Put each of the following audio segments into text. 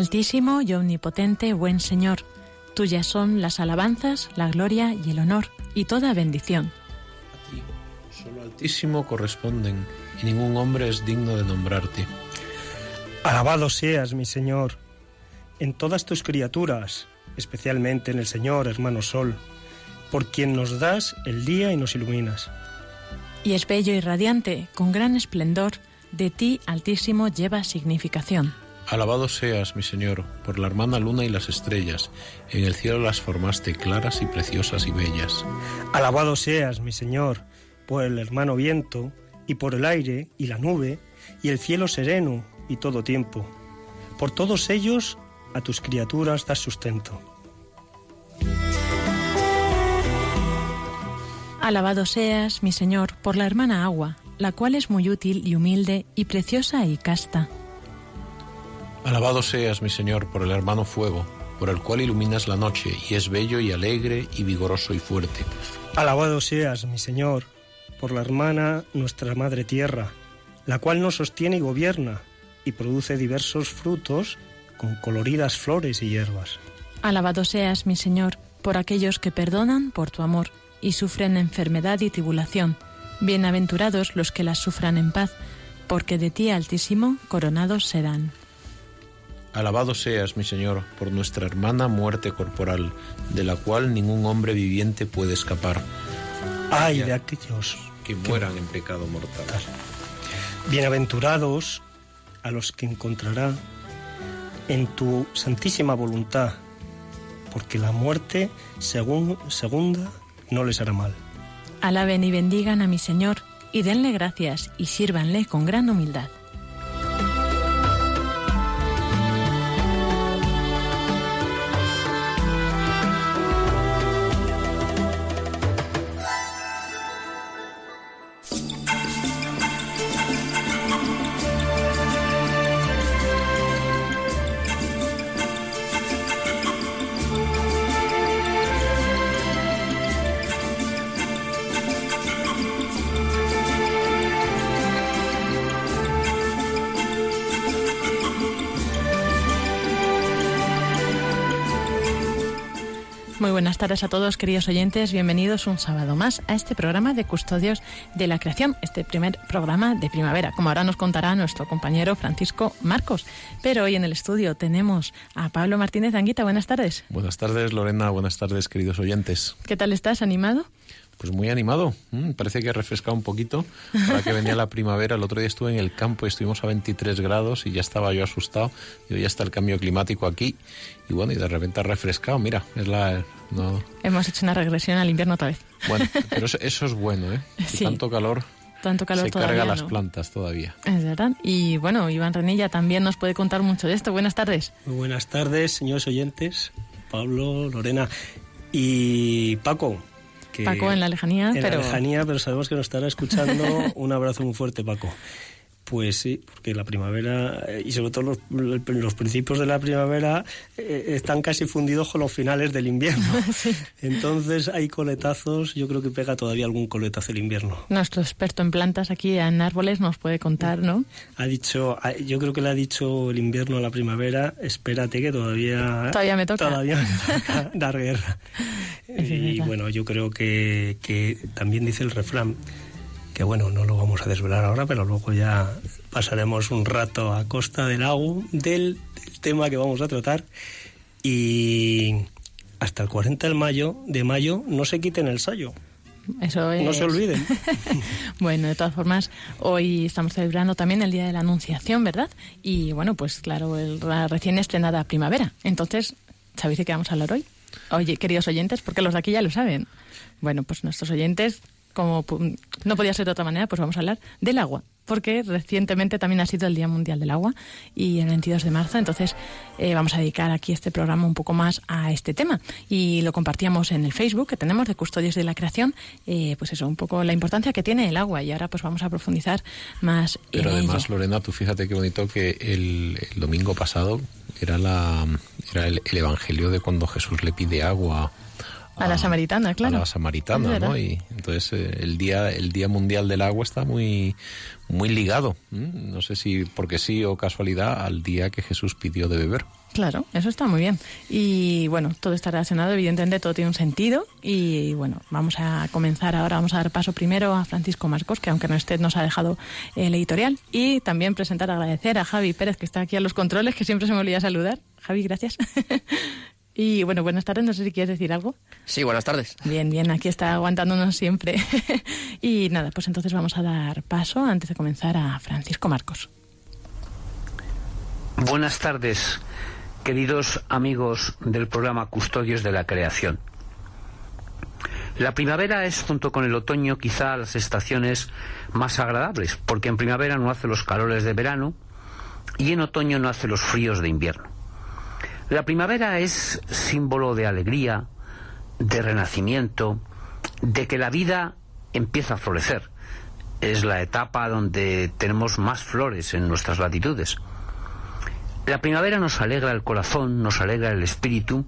Altísimo y omnipotente, buen Señor, tuyas son las alabanzas, la gloria y el honor, y toda bendición. A ti, solo Altísimo corresponden, y ningún hombre es digno de nombrarte. Alabado seas, mi Señor, en todas tus criaturas, especialmente en el Señor, hermano Sol, por quien nos das el día y nos iluminas. Y es bello y radiante, con gran esplendor, de ti, Altísimo, lleva significación. Alabado seas, mi Señor, por la hermana luna y las estrellas. En el cielo las formaste claras y preciosas y bellas. Alabado seas, mi Señor, por el hermano viento, y por el aire y la nube, y el cielo sereno y todo tiempo. Por todos ellos a tus criaturas das sustento. Alabado seas, mi Señor, por la hermana agua, la cual es muy útil y humilde y preciosa y casta. Alabado seas, mi Señor, por el hermano fuego, por el cual iluminas la noche, y es bello y alegre y vigoroso y fuerte. Alabado seas, mi Señor, por la hermana nuestra Madre Tierra, la cual nos sostiene y gobierna, y produce diversos frutos con coloridas flores y hierbas. Alabado seas, mi Señor, por aquellos que perdonan por tu amor y sufren enfermedad y tribulación. Bienaventurados los que las sufran en paz, porque de ti, Altísimo, coronados serán. Alabado seas, mi Señor, por nuestra hermana muerte corporal, de la cual ningún hombre viviente puede escapar. Ay de aquellos que mueran en pecado mortal. Bienaventurados a los que encontrarán en tu santísima voluntad, porque la muerte según, segunda no les hará mal. Alaben y bendigan a mi Señor, y denle gracias, y sírvanle con gran humildad. Tardes a todos, queridos oyentes. Bienvenidos un sábado más a este programa de Custodios de la Creación, este primer programa de primavera, como ahora nos contará nuestro compañero Francisco Marcos. Pero hoy en el estudio tenemos a Pablo Martínez Anguita. Buenas tardes. Buenas tardes, Lorena. Buenas tardes, queridos oyentes. ¿Qué tal estás? ¿Animado? Pues muy animado. Mm, parece que ha refrescado un poquito. Ahora que venía la primavera, el otro día estuve en el campo y estuvimos a 23 grados y ya estaba yo asustado. Digo, ya está el cambio climático aquí. Y bueno, y de repente ha refrescado. Mira, es la. No. Hemos hecho una regresión al invierno otra vez. Bueno, pero eso, eso es bueno, ¿eh? Sí. Tanto calor. tanto calor Se todavía. carga las ¿no? plantas todavía. Es verdad. Y bueno, Iván Renilla también nos puede contar mucho de esto. Buenas tardes. Muy buenas tardes, señores oyentes, Pablo, Lorena y Paco. Que- Paco en la lejanía, en pero la lejanía, pero sabemos que nos estará escuchando. Un abrazo muy fuerte, Paco. Pues sí, porque la primavera eh, y sobre todo los, los principios de la primavera eh, están casi fundidos con los finales del invierno. Entonces hay coletazos, yo creo que pega todavía algún coletazo el invierno. nuestro experto en plantas aquí en árboles nos puede contar, ¿no? Ha dicho, yo creo que le ha dicho el invierno a la primavera, espérate que todavía Todavía me toca. todavía me toca dar guerra. Es y verdad. bueno, yo creo que, que también dice el refrán que bueno, no lo vamos a desvelar ahora, pero luego ya pasaremos un rato a costa del agua del, del tema que vamos a tratar y hasta el 40 de mayo, de mayo no se quiten el sayo. Eso es... No se olviden. bueno, de todas formas, hoy estamos celebrando también el Día de la Anunciación, ¿verdad? Y bueno, pues claro, el- la recién estrenada primavera. Entonces, ¿sabéis de qué vamos a hablar hoy? Oye, queridos oyentes, porque los de aquí ya lo saben. Bueno, pues nuestros oyentes, como no podía ser de otra manera, pues vamos a hablar del agua. Porque recientemente también ha sido el Día Mundial del Agua y el 22 de marzo. Entonces, eh, vamos a dedicar aquí este programa un poco más a este tema. Y lo compartíamos en el Facebook que tenemos de Custodios de la Creación. eh, pues eso, un poco la importancia que tiene el agua. Y ahora, pues vamos a profundizar más Pero en además, ello. Lorena, tú fíjate qué bonito que el, el domingo pasado era la era el, el evangelio de cuando Jesús le pide agua A la samaritana, claro. A la samaritana. ¿no? Y entonces eh, el día el día mundial del agua está muy muy ligado, no sé si porque sí o casualidad al día que Jesús pidió de beber. Claro, eso está muy bien. Y bueno, todo está relacionado, evidentemente todo tiene un sentido. Y bueno, vamos a comenzar ahora, vamos a dar paso primero a Francisco Marcos, que aunque no esté, nos ha dejado el editorial. Y también presentar, agradecer a Javi Pérez, que está aquí a los controles, que siempre se me olvida saludar. Javi, gracias. y bueno, buenas tardes, no sé si quieres decir algo. Sí, buenas tardes. Bien, bien, aquí está aguantándonos siempre. y nada, pues entonces vamos a dar paso, antes de comenzar, a Francisco Marcos. Buenas tardes, queridos amigos del programa Custodios de la Creación. La primavera es, junto con el otoño, quizá las estaciones más agradables, porque en primavera no hace los calores de verano y en otoño no hace los fríos de invierno. La primavera es símbolo de alegría, de renacimiento, de que la vida empieza a florecer. Es la etapa donde tenemos más flores en nuestras latitudes. La primavera nos alegra el corazón, nos alegra el espíritu,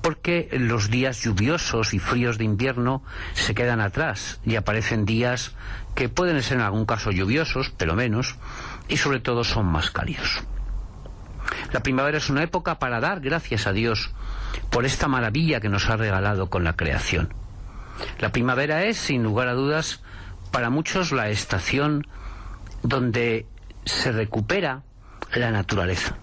porque los días lluviosos y fríos de invierno se quedan atrás y aparecen días que pueden ser en algún caso lluviosos, pero menos, y sobre todo son más cálidos. La primavera es una época para dar gracias a Dios por esta maravilla que nos ha regalado con la creación. La primavera es, sin lugar a dudas, para muchos la estación donde se recupera la naturaleza.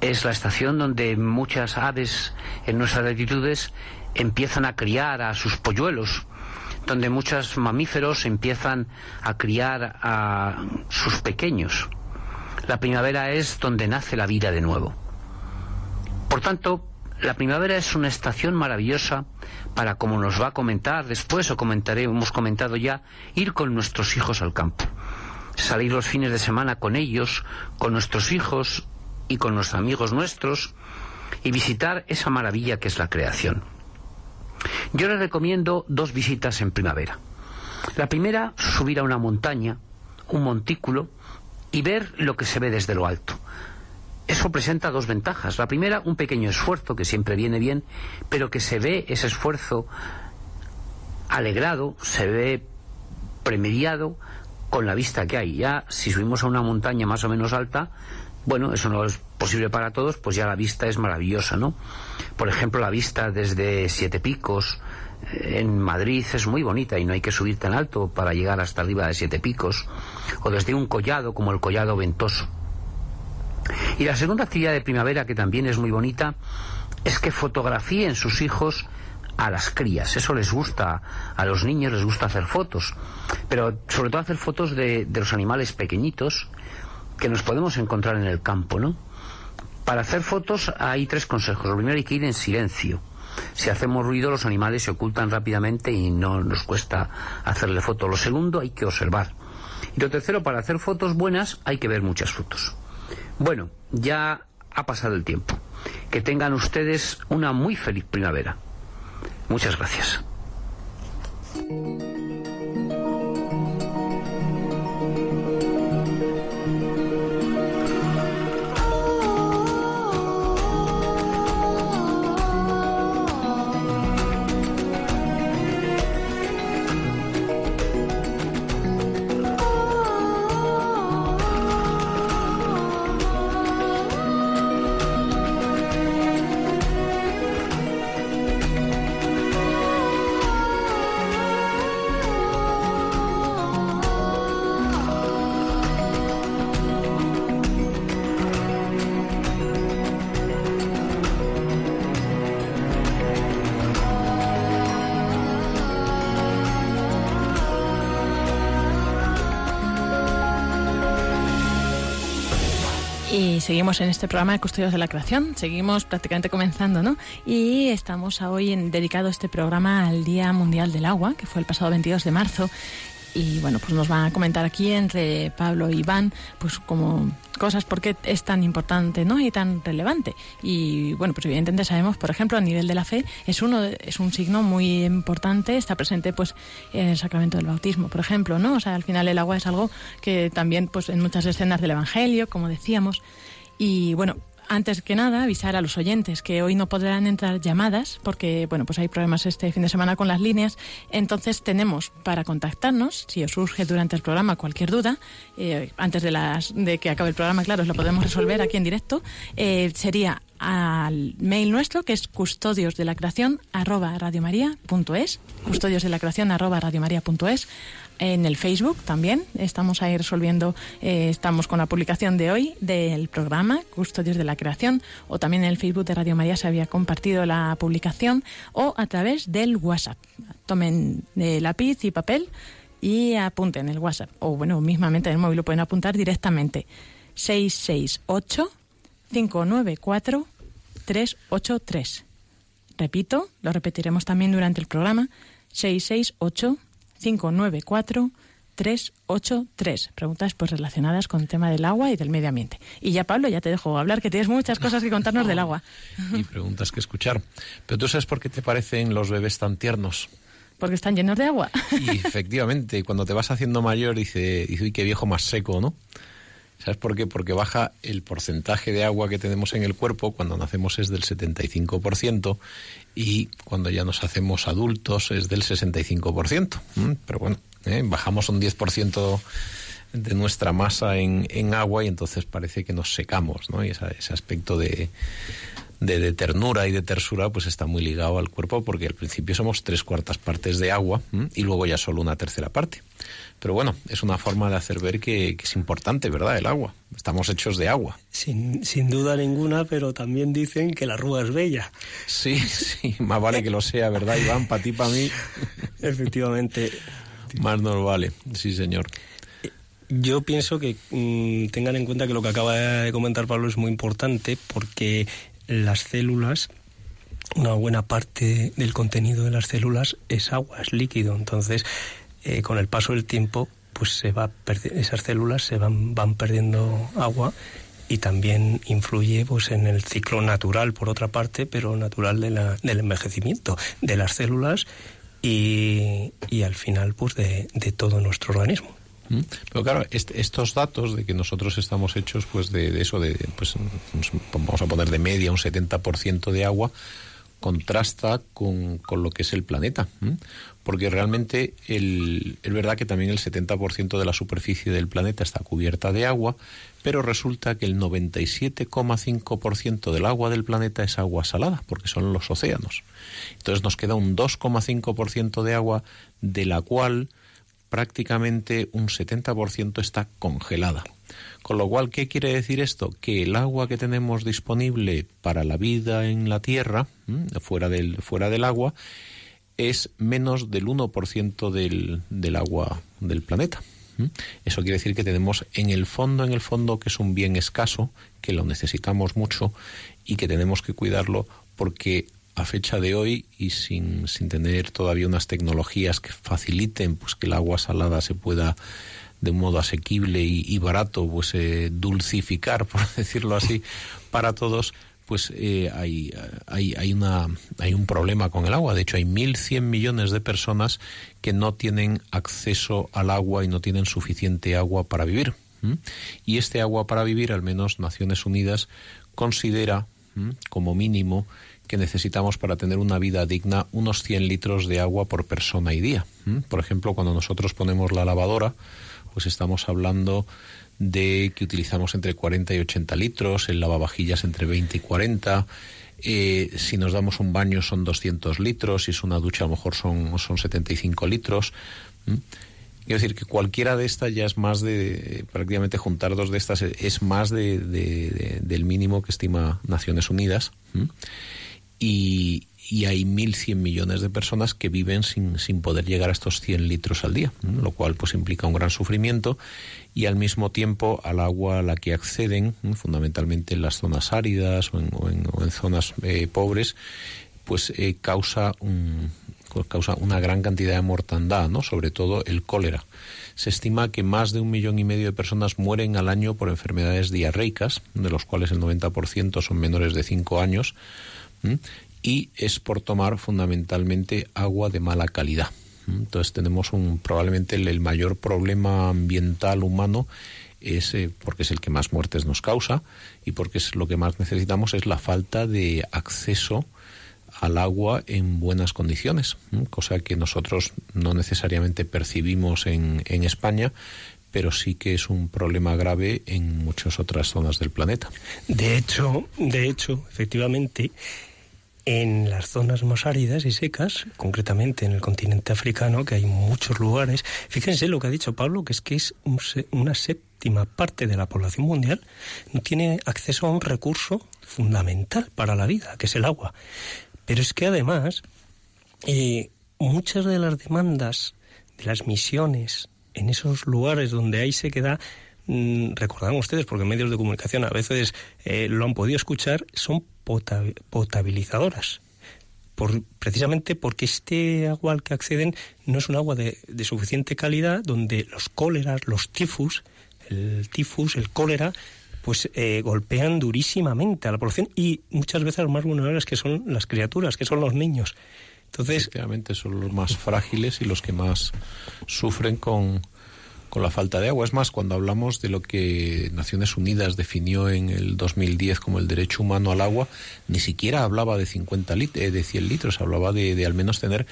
Es la estación donde muchas aves en nuestras latitudes empiezan a criar a sus polluelos, donde muchos mamíferos empiezan a criar a sus pequeños. La primavera es donde nace la vida de nuevo. Por tanto, la primavera es una estación maravillosa para, como nos va a comentar después, o comentaré, hemos comentado ya, ir con nuestros hijos al campo. Salir los fines de semana con ellos, con nuestros hijos y con los amigos nuestros, y visitar esa maravilla que es la creación. Yo les recomiendo dos visitas en primavera. La primera, subir a una montaña, un montículo, y ver lo que se ve desde lo alto. Eso presenta dos ventajas. La primera, un pequeño esfuerzo que siempre viene bien, pero que se ve ese esfuerzo alegrado, se ve premediado con la vista que hay. Ya si subimos a una montaña más o menos alta, bueno, eso no es posible para todos, pues ya la vista es maravillosa, ¿no? Por ejemplo, la vista desde Siete Picos en Madrid es muy bonita y no hay que subir tan alto para llegar hasta arriba de Siete Picos, o desde un collado como el Collado Ventoso. Y la segunda actividad de primavera, que también es muy bonita, es que fotografíen sus hijos a las crías. Eso les gusta, a los niños les gusta hacer fotos, pero sobre todo hacer fotos de, de los animales pequeñitos que nos podemos encontrar en el campo, ¿no? Para hacer fotos hay tres consejos. Lo primero hay que ir en silencio. Si hacemos ruido, los animales se ocultan rápidamente y no nos cuesta hacerle foto. Lo segundo, hay que observar. Y lo tercero, para hacer fotos buenas, hay que ver muchas fotos. Bueno, ya ha pasado el tiempo. Que tengan ustedes una muy feliz primavera. Muchas gracias. Seguimos en este programa de Custodios de la Creación, seguimos prácticamente comenzando, ¿no? Y estamos hoy en, dedicado este programa al Día Mundial del Agua, que fue el pasado 22 de marzo. Y bueno, pues nos van a comentar aquí entre Pablo y Iván, pues como cosas por qué es tan importante, ¿no? Y tan relevante. Y bueno, pues evidentemente sabemos, por ejemplo, a nivel de la fe, es uno es un signo muy importante, está presente pues en el sacramento del bautismo, por ejemplo, ¿no? O sea, al final el agua es algo que también pues en muchas escenas del evangelio, como decíamos, y bueno, antes que nada, avisar a los oyentes que hoy no podrán entrar llamadas porque, bueno, pues hay problemas este fin de semana con las líneas. Entonces tenemos para contactarnos, si os surge durante el programa cualquier duda, eh, antes de, las, de que acabe el programa, claro, os lo podemos resolver aquí en directo, eh, sería al mail nuestro que es custodios de la creación arroba custodios de la creación arroba radiomaria.es en el Facebook también. Estamos ahí resolviendo, eh, estamos con la publicación de hoy del programa Custodios de la Creación, o también en el Facebook de Radio María se había compartido la publicación, o a través del WhatsApp. Tomen eh, lápiz y papel y apunten el WhatsApp, o bueno, mismamente en el móvil lo pueden apuntar directamente. 668 594 383. Repito, lo repetiremos también durante el programa. 668 594 383. Preguntas pues relacionadas con el tema del agua y del medio ambiente. Y ya Pablo, ya te dejo hablar, que tienes muchas cosas que contarnos del agua. Y preguntas que escuchar. Pero tú sabes por qué te parecen los bebés tan tiernos. Porque están llenos de agua. Y efectivamente, cuando te vas haciendo mayor, dice, dice uy, qué viejo más seco, ¿no? ¿Sabes por qué? Porque baja el porcentaje de agua que tenemos en el cuerpo, cuando nacemos es del 75% y cuando ya nos hacemos adultos es del 65%. Pero bueno, ¿eh? bajamos un 10% de nuestra masa en, agua y entonces parece que nos secamos, ¿no? Y ese, ese aspecto de, ternura y de tersura pues está muy ligado al cuerpo porque al principio somos tres cuartas partes de agua y luego ya solo una tercera parte. Pero bueno, es una forma de hacer ver que, que, es importante, ¿verdad? El agua. Estamos hechos de agua. Sin, sin duda ninguna, pero también dicen que la rúa es bella. Sí, sí, más vale que lo sea, ¿verdad, Iván? Para ti, para mí. Efectivamente. Más nos vale, sí, señor. Yo pienso que mmm, tengan en cuenta que lo que acaba de comentar Pablo es muy importante porque las células una buena parte del contenido de las células es agua, es líquido. Entonces, eh, con el paso del tiempo, pues se va esas células se van, van perdiendo agua y también influye pues en el ciclo natural, por otra parte, pero natural de la, del envejecimiento de las células y, y al final pues de, de todo nuestro organismo. Pero claro, este, estos datos de que nosotros estamos hechos pues de, eso, de, pues vamos a poner de media un 70% de agua, contrasta con, con, lo que es el planeta. Porque realmente el, es verdad que también el 70% de la superficie del planeta está cubierta de agua, pero resulta que el 97,5% del agua del planeta es agua salada, porque son los océanos. Entonces nos queda un 2,5% de agua de la cual prácticamente un 70% está congelada. Con lo cual, ¿qué quiere decir esto? Que el agua que tenemos disponible para la vida en la Tierra, fuera del, fuera del agua, es menos del 1% del, del agua del planeta. Eso quiere decir que tenemos en el fondo, en el fondo, que es un bien escaso, que lo necesitamos mucho y que tenemos que cuidarlo porque a fecha de hoy y sin, sin tener todavía unas tecnologías que faciliten pues que el agua salada se pueda de un modo asequible y, barato pues eh, dulcificar por decirlo así para todos pues eh, hay, hay, hay, una, hay un problema con el agua. De hecho, hay 1.100 millones de personas que no tienen acceso al agua y no tienen suficiente agua para vivir. Y este agua para vivir, al menos Naciones Unidas considera como mínimo que necesitamos para tener una vida digna unos 100 litros de agua por persona y día. Por ejemplo, cuando nosotros ponemos la lavadora, pues estamos hablando de que utilizamos entre 40 y 80 litros, el lavavajillas entre 20 y 40, eh, si nos damos un baño son 200 litros, si es una ducha a lo mejor son, son 75 litros. Quiero decir que cualquiera de estas ya es más de, prácticamente juntar dos de estas es más de, del mínimo que estima Naciones Unidas y, y hay 1.100 millones de personas que viven sin, sin poder llegar a estos 100 litros al día, lo cual pues implica un gran sufrimiento y al mismo tiempo al agua a la que acceden, fundamentalmente en las zonas áridas o en, zonas eh, pobres, pues eh, causa, un, causa una gran cantidad de mortandad, ¿no? sobre todo el cólera. Se estima que más de un millón y medio de personas mueren al año por enfermedades diarreicas, de los cuales el 90% son menores de 5 años y es por tomar fundamentalmente agua de mala calidad. Entonces tenemos un probablemente el, mayor problema ambiental humano es eh, porque es el que más muertes nos causa y porque es lo que más necesitamos es la falta de acceso al agua en buenas condiciones, cosa que nosotros no necesariamente percibimos en, en España, pero sí que es un problema grave en muchas otras zonas del planeta. De hecho, de hecho, efectivamente, en las zonas más áridas y secas, concretamente en el continente africano, que hay muchos lugares, fíjense lo que ha dicho Pablo, que es que es una séptima parte de la población mundial no tiene acceso a un recurso fundamental para la vida, que es el agua. Pero es que además, eh, muchas de las demandas de las misiones en esos lugares donde hay sequedad, mm, ustedes, porque medios de comunicación a veces eh, lo han podido escuchar, son potabilizadoras. Por, precisamente porque este agua al que acceden no es un agua de, suficiente calidad donde los cóleras, los tifus, el tifus, el cólera, pues eh, golpean durísimamente a la población y muchas veces los más vulnerables que son las criaturas, que son los niños. Entonces, Efectivamente, son los más frágiles y los que más sufren con, con la falta de agua. Es más, cuando hablamos de lo que Naciones Unidas definió en el 2010 como el derecho humano al agua, ni siquiera hablaba de 50 lit eh, de 100 litros, hablaba de, al menos tener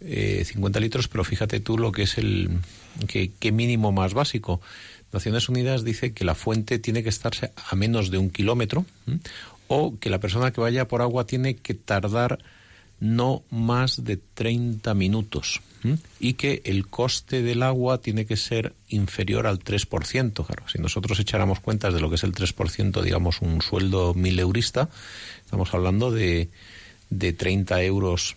eh, 50 litros, pero fíjate tú lo que es el que, mínimo más básico. Naciones Unidas dice que la fuente tiene que estarse a menos de un kilómetro o que la persona que vaya por agua tiene que tardar no más de 30 minutos y que el coste del agua tiene que ser inferior al 3%. Claro, si nosotros echáramos cuentas de lo que es el 3%, digamos un sueldo mil eurista, estamos hablando de, de 30 euros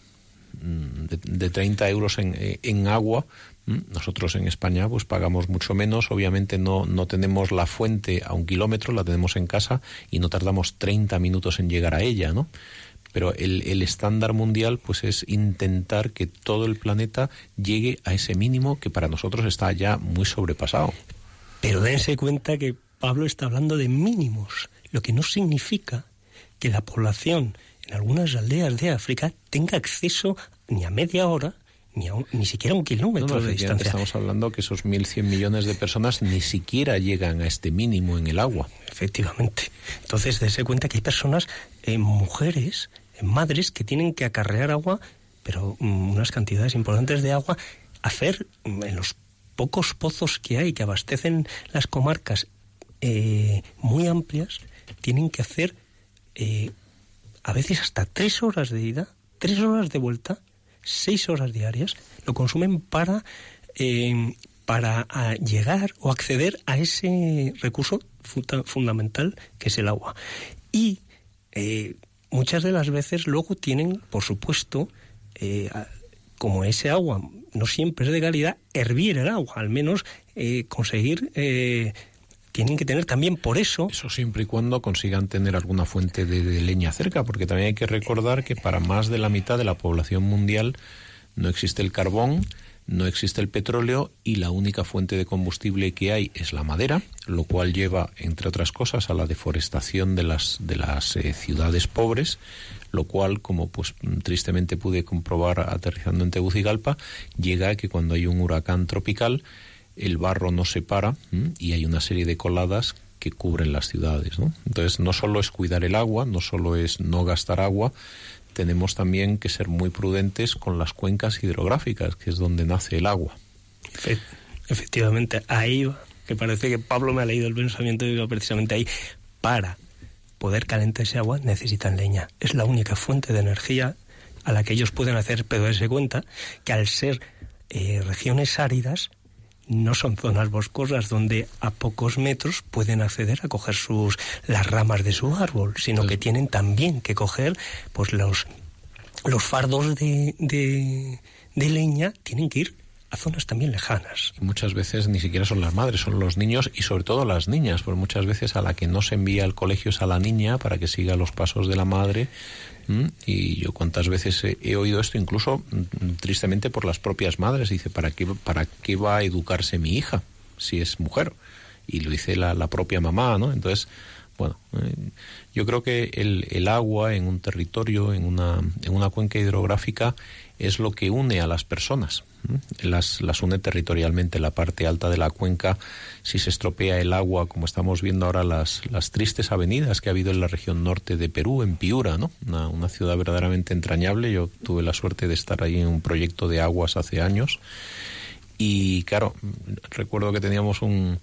mm, de, de 30 euros en, en agua nosotros en España pues pagamos mucho menos, obviamente no, no tenemos la fuente a un kilómetro, la tenemos en casa y no tardamos 30 minutos en llegar a ella, ¿no? Pero el, el estándar mundial pues es intentar que todo el planeta llegue a ese mínimo que para nosotros está ya muy sobrepasado. Pero dense cuenta que Pablo está hablando de mínimos, lo que no significa que la población en algunas aldeas de África tenga acceso ni a media hora ni, a ni siquiera a un kilómetro de distancia. Estamos hablando que esos 1.100 millones de personas ni siquiera llegan a este mínimo en el agua. Efectivamente. Entonces, dense cuenta que hay personas, eh, mujeres, madres que tienen que acarrear agua, pero mm, unas cantidades importantes de agua, hacer mm, en los pocos pozos que hay que abastecen las comarcas eh, muy amplias, tienen que hacer eh, a veces hasta tres horas de ida, tres horas de vuelta, seis horas diarias, lo consumen para, eh, para llegar o acceder a ese recurso fundamental que es el agua. Y muchas de las veces luego tienen, por supuesto, eh, como ese agua no siempre es de calidad, hervir el agua, al menos eh, conseguir eh, tienen que tener también por eso. Eso siempre y cuando consigan tener alguna fuente de, leña cerca, porque también hay que recordar que para más de la mitad de la población mundial no existe el carbón, no existe el petróleo y la única fuente de combustible que hay es la madera, lo cual lleva, entre otras cosas, a la deforestación de las, de las eh, ciudades pobres, lo cual, como pues tristemente pude comprobar aterrizando en Tegucigalpa, llega a que cuando hay un huracán tropical, el barro no se para y hay una serie de coladas que cubren las ciudades. ¿no? Entonces, no solo es cuidar el agua, no solo es no gastar agua, tenemos también que ser muy prudentes con las cuencas hidrográficas, que es donde nace el agua. Efectivamente, ahí va, que parece que Pablo me ha leído el pensamiento y precisamente ahí. Para poder calentar ese agua necesitan leña. Es la única fuente de energía a la que ellos pueden hacer, pero darse cuenta que al ser eh, regiones áridas, no son zonas boscosas donde a pocos metros pueden acceder a coger sus las ramas de su árbol, sino que tienen también que coger pues los los fardos de, de, de leña tienen que ir a zonas también lejanas. muchas veces ni siquiera son las madres, son los niños y sobre todo las niñas, porque muchas veces a la que no se envía al colegio es a la niña para que siga los pasos de la madre. Y yo cuántas veces he, oído esto, incluso mm, tristemente por las propias madres, dice, ¿para qué, ¿para qué va a educarse mi hija si es mujer? Y lo dice la, la propia mamá, ¿no? Entonces, bueno, eh, yo creo que el, el, agua en un territorio, en una, en una cuenca hidrográfica, es lo que une a las personas las, las une territorialmente. La parte alta de la cuenca, si se estropea el agua, como estamos viendo ahora las, las tristes avenidas que ha habido en la región norte de Perú, en Piura, ¿no? Una, una ciudad verdaderamente entrañable. Yo tuve la suerte de estar ahí en un proyecto de aguas hace años. Y claro, recuerdo que teníamos un,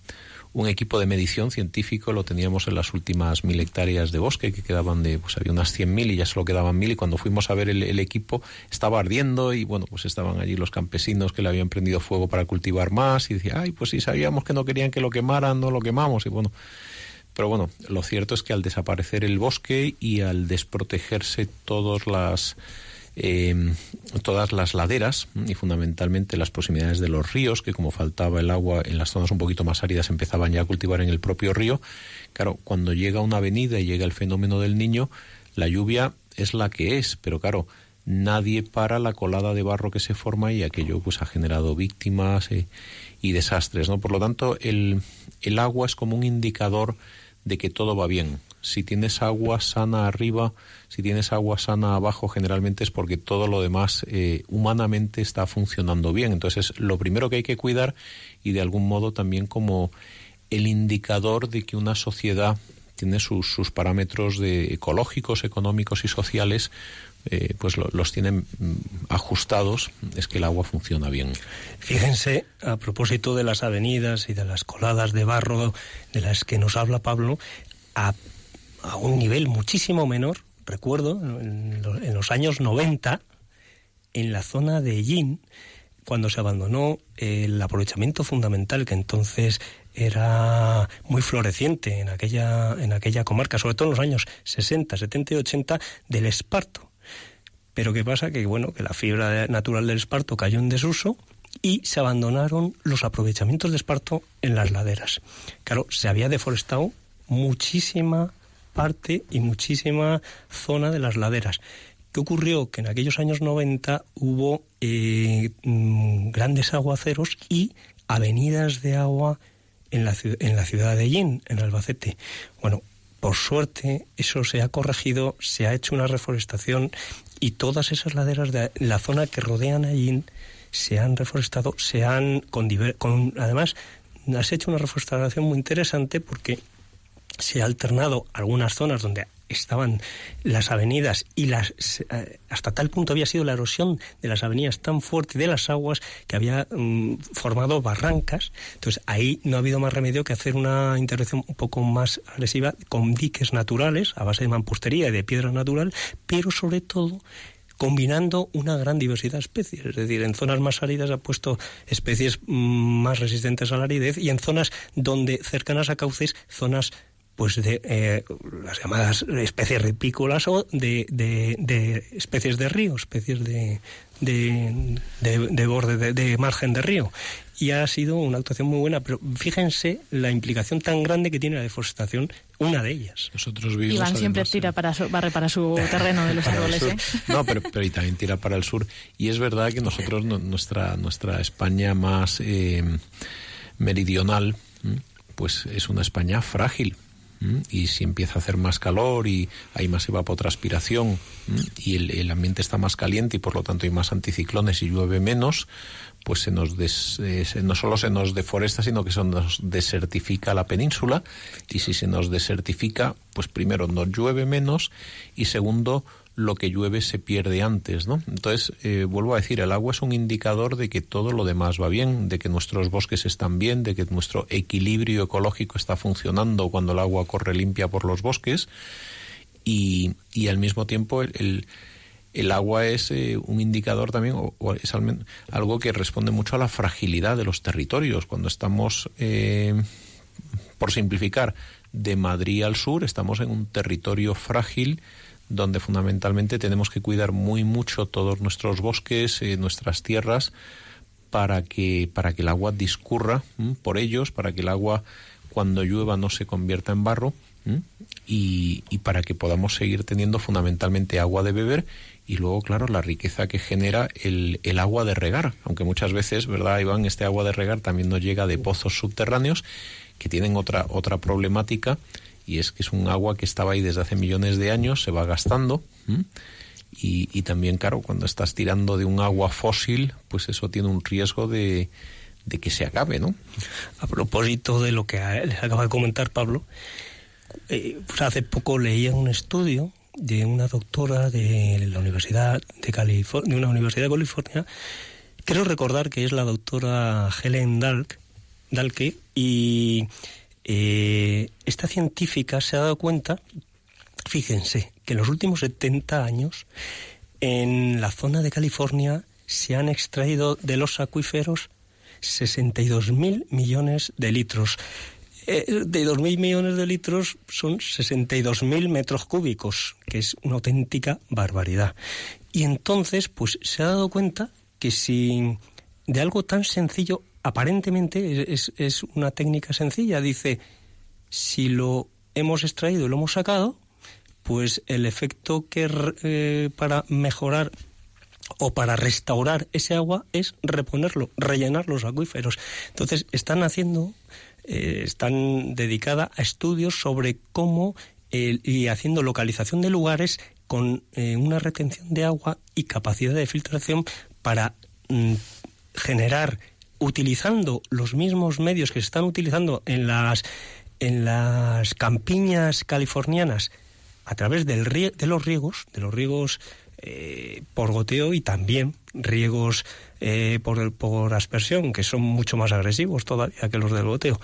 un equipo de medición científico lo teníamos en las últimas mil hectáreas de bosque que quedaban de, pues había unas cien mil y ya solo quedaban mil y cuando fuimos a ver el, equipo estaba ardiendo y bueno, pues estaban allí los campesinos que le habían prendido fuego para cultivar más y decía, ay, pues si sabíamos que no querían que lo quemaran, no lo quemamos y bueno, pero bueno, lo cierto es que al desaparecer el bosque y al desprotegerse todas las eh, todas las laderas y fundamentalmente las proximidades de los ríos, que como faltaba el agua en las zonas un poquito más áridas empezaban ya a cultivar en el propio río. Claro, cuando llega una avenida y llega el fenómeno del niño, la lluvia es la que es, pero claro, nadie para la colada de barro que se forma y aquello pues ha generado víctimas eh, y desastres, ¿no? Por lo tanto, el, el agua es como un indicador de que todo va bien. Si tienes agua sana arriba, si tienes agua sana abajo, generalmente es porque todo lo demás eh, humanamente está funcionando bien. Entonces, es lo primero que hay que cuidar y de algún modo también como el indicador de que una sociedad tiene sus, sus parámetros de ecológicos, económicos y sociales, eh, pues los tienen mm, ajustados, es que el agua funciona bien. Fíjense, a propósito de las avenidas y de las coladas de barro de las que nos habla Pablo, a un nivel muchísimo menor, recuerdo, en, los años 90, en la zona de Yin, cuando se abandonó el aprovechamiento fundamental que entonces era muy floreciente en aquella, en aquella comarca, sobre todo en los años 60, 70 y 80, del esparto. Pero ¿qué pasa? Que bueno, que la fibra natural del esparto cayó en desuso y se abandonaron los aprovechamientos de esparto en las laderas. Claro, se había deforestado muchísima parte y muchísima zona de las laderas. ¿Qué ocurrió? Que en aquellos años 90 hubo eh, mm, grandes aguaceros y avenidas de agua en la, en la ciudad de Yin, en Albacete. Bueno, por suerte eso se ha corregido, se ha hecho una reforestación y todas esas laderas de la zona que rodean a Yin se han reforestado, se han con, además has hecho una reforestación muy interesante porque se ha alternado algunas zonas donde estaban las avenidas y las eh, hasta tal punto había sido la erosión de las avenidas tan fuerte de las aguas que había mm, formado barrancas entonces ahí no ha habido más remedio que hacer una intervención un poco más agresiva con diques naturales a base de mampostería y de piedra natural pero sobre todo combinando una gran diversidad de especies. Es decir, en zonas más áridas ha puesto especies mm, más resistentes a la aridez y en zonas donde cercanas a cauces, zonas pues de eh, las llamadas especies ripícolas o de, de, especies de río, especies de, de, borde, de, margen de río. y ha sido una actuación muy buena, pero fíjense la implicación tan grande que tiene la deforestación, una de ellas. Nosotros vivimos Iván siempre además, tira para su, barre para su terreno de los árboles. ¿eh? No, pero, pero y también tira para el sur. Y es verdad que nosotros, no- nuestra, nuestra España más eh, meridional, ¿m? pues es una España frágil. Y si empieza a hacer más calor y hay más evapotranspiración y el, el ambiente está más caliente y por lo tanto hay más anticiclones y llueve menos, pues se nos des- eh, se- no solo se nos deforesta, sino que se nos desertifica la península. Y si se nos desertifica, pues primero nos llueve menos y segundo, lo que llueve se pierde antes, ¿no? Entonces, eh, vuelvo a decir, el agua es un indicador de que todo lo demás va bien, de que nuestros bosques están bien, de que nuestro equilibrio ecológico está funcionando cuando el agua corre limpia por los bosques y, y al mismo tiempo el, el- agua es eh, un indicador también, o, es al algo que responde mucho a la fragilidad de los territorios. Cuando estamos, eh, por simplificar, de Madrid al sur, estamos en un territorio frágil donde fundamentalmente tenemos que cuidar muy mucho todos nuestros bosques, eh, nuestras tierras, para que, para que el agua discurra por ellos, para que el agua cuando llueva no se convierta en barro y, y para que podamos seguir teniendo fundamentalmente agua de beber y luego, claro, la riqueza que genera el, el agua de regar, aunque muchas veces, ¿verdad, Iván? Este agua de regar también nos llega de pozos subterráneos que tienen otra, otra problemática y es que es un agua que estaba ahí desde hace millones de años, se va gastando y, y también, claro, cuando estás tirando de un agua fósil, pues eso tiene un riesgo de, de que se acabe, ¿no? A propósito de lo que les acaba de comentar Pablo, eh, pues hace poco leía un estudio de una doctora de la Universidad de California, de una universidad de California. Creo recordar que es la doctora Helen Dalk, Dalke, y eh, esta científica se ha dado cuenta, fíjense, que en los últimos 70 años en la zona de California se han extraído de los acuíferos 62.000 millones de litros. Eh, de 2.000 millones de litros son 62.000 metros cúbicos, que es una auténtica barbaridad. Y entonces, pues se ha dado cuenta que si de algo tan sencillo, aparentemente es, es una técnica sencilla, dice, si lo hemos extraído y lo hemos sacado, pues el efecto que eh, para mejorar o para restaurar ese agua es reponerlo, rellenar los acuíferos. Entonces están haciendo, eh, están dedicada a estudios sobre cómo eh, y haciendo localización de lugares con eh, una retención de agua y capacidad de filtración para mm, generar utilizando los mismos medios que se están utilizando en las en las campiñas californianas a través del de los riegos, de los riegos eh, por goteo y también riegos eh, por, por aspersión, que son mucho más agresivos todavía que los del goteo.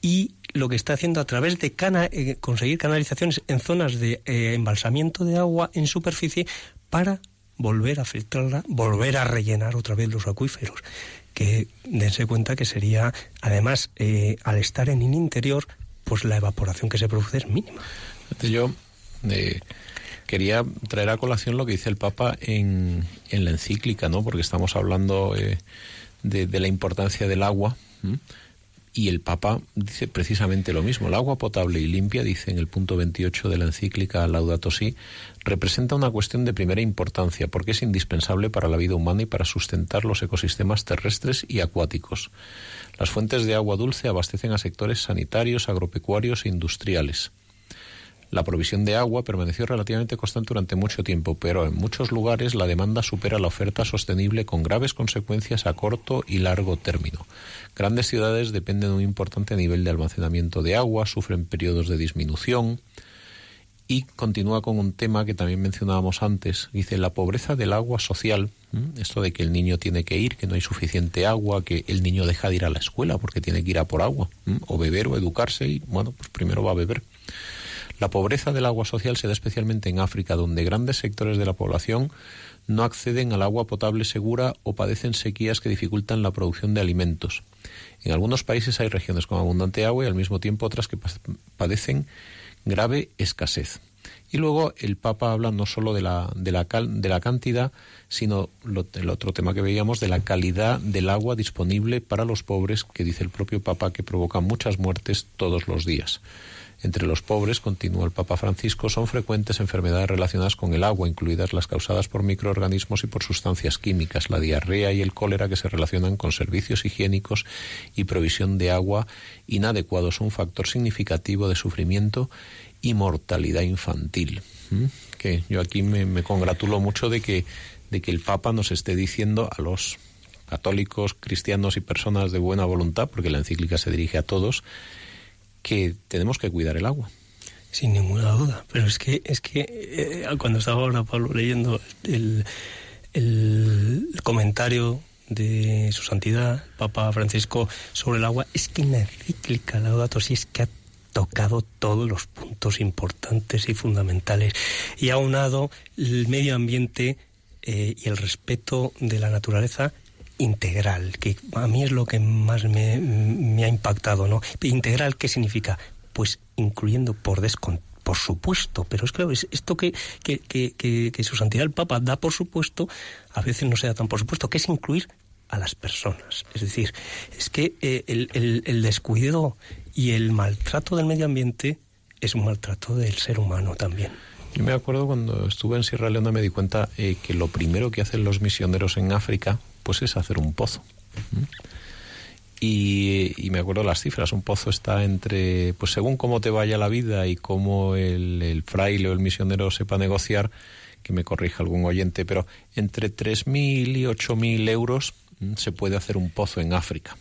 Y lo que está haciendo a través de cana- eh, conseguir canalizaciones en zonas de eh, embalsamiento de agua en superficie para volver a filtrarla, volver a rellenar otra vez los acuíferos. Que dense cuenta que sería, además, eh, al estar en el interior, pues la evaporación que se produce es mínima. Yo eh, quería traer a colación lo que dice el Papa en, en la encíclica, ¿no? Porque estamos hablando eh, de, de la importancia del agua. Y el Papa dice precisamente lo mismo. El agua potable y limpia, dice en el punto 28 de la encíclica Laudato Si, representa una cuestión de primera importancia porque es indispensable para la vida humana y para sustentar los ecosistemas terrestres y acuáticos. Las fuentes de agua dulce abastecen a sectores sanitarios, agropecuarios e industriales. La provisión de agua permaneció relativamente constante durante mucho tiempo, pero en muchos lugares la demanda supera la oferta sostenible con graves consecuencias a corto y largo término. Grandes ciudades dependen de un importante nivel de almacenamiento de agua, sufren periodos de disminución y continúa con un tema que también mencionábamos antes. Dice la pobreza del agua social, esto de que el niño tiene que ir, que no hay suficiente agua, que el niño deja de ir a la escuela porque tiene que ir a por agua, o beber o educarse y bueno, pues primero va a beber. La pobreza del agua social se da especialmente en África, donde grandes sectores de la población no acceden al agua potable segura o padecen sequías que dificultan la producción de alimentos. En algunos países hay regiones con abundante agua y al mismo tiempo otras que pa- padecen grave escasez. Y luego el Papa habla no solo de la, de la, cantidad, sino el otro tema que veíamos de la calidad del agua disponible para los pobres, que dice el propio Papa que provoca muchas muertes todos los días. Entre los pobres, continúa el Papa Francisco, son frecuentes enfermedades relacionadas con el agua, incluidas las causadas por microorganismos y por sustancias químicas, la diarrea y el cólera que se relacionan con servicios higiénicos y provisión de agua inadecuados, un factor significativo de sufrimiento y mortalidad infantil. Que yo aquí me, congratulo mucho de que, de que el Papa nos esté diciendo a los católicos, cristianos y personas de buena voluntad, porque la encíclica se dirige a todos, que tenemos que cuidar el agua. Sin ninguna duda, pero es que es que eh, cuando estaba ahora Pablo leyendo el, el comentario de su santidad, Papa Francisco, sobre el agua, es que en la encíclica Laudato es que ha tocado todos los puntos importantes y fundamentales y ha aunado el medio ambiente eh, y el respeto de la naturaleza integral, que a mí es lo que más me, ha impactado, ¿no? Integral, ¿qué significa? Pues incluyendo por descontado por supuesto, pero es claro, es esto que, que, que, que, su santidad el Papa da por supuesto, a veces no se da tan por supuesto, que es incluir a las personas. Es decir, es que eh, el, el, el, descuido y el maltrato del medio ambiente es un maltrato del ser humano también. Yo me acuerdo cuando estuve en Sierra Leona me di cuenta eh, que lo primero que hacen los misioneros en África pues es hacer un pozo. Y, me acuerdo las cifras, un pozo está entre, pues según cómo te vaya la vida y cómo el, fraile o el misionero sepa negociar, que me corrija algún oyente, pero entre 3.000 y 8.000 euros se puede hacer un pozo en África.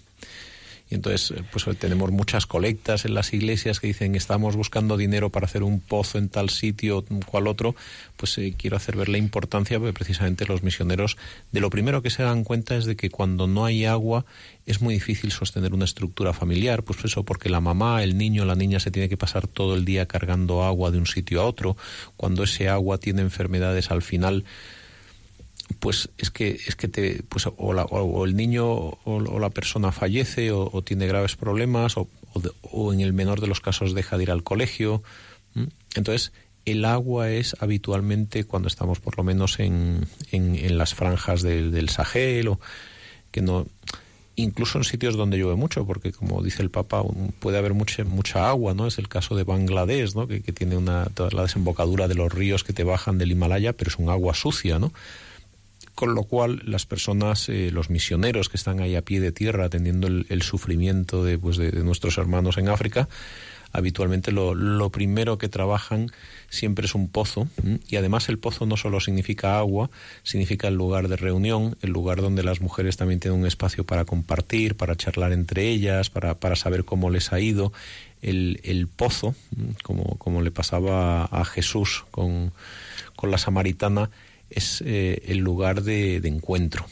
Y entonces, eh, pues tenemos muchas colectas en las iglesias que dicen estamos buscando dinero para hacer un pozo en tal sitio, cual otro. Pues eh, quiero hacer ver la importancia, porque precisamente los misioneros, de lo primero que se dan cuenta es de que cuando no hay agua es muy difícil sostener una estructura familiar, pues eso porque la mamá, el niño, la niña se tiene que pasar todo el día cargando agua de un sitio a otro. Cuando ese agua tiene enfermedades al final, pues es que es que te pues o, el niño o, la persona fallece o, tiene graves problemas o, en el menor de los casos deja de ir al colegio entonces el agua es habitualmente cuando estamos por lo menos en, en, las franjas del, del Sahel o que no incluso en sitios donde llueve mucho, porque como dice el Papa, puede haber mucha, mucha agua, ¿no? Es el caso de Bangladesh, ¿no? Que, que, tiene una, toda la desembocadura de los ríos que te bajan del Himalaya, pero es un agua sucia, ¿no? Con lo cual las personas, eh, los misioneros que están ahí a pie de tierra atendiendo el, sufrimiento de, pues de, nuestros hermanos en África, habitualmente lo, primero que trabajan siempre es un pozo y además el pozo no solo significa agua, significa el lugar de reunión, el lugar donde las mujeres también tienen un espacio para compartir, para charlar entre ellas, para, para saber cómo les ha ido. El, el pozo, como, como le pasaba a Jesús con, con la samaritana, es eh, el lugar de, encuentro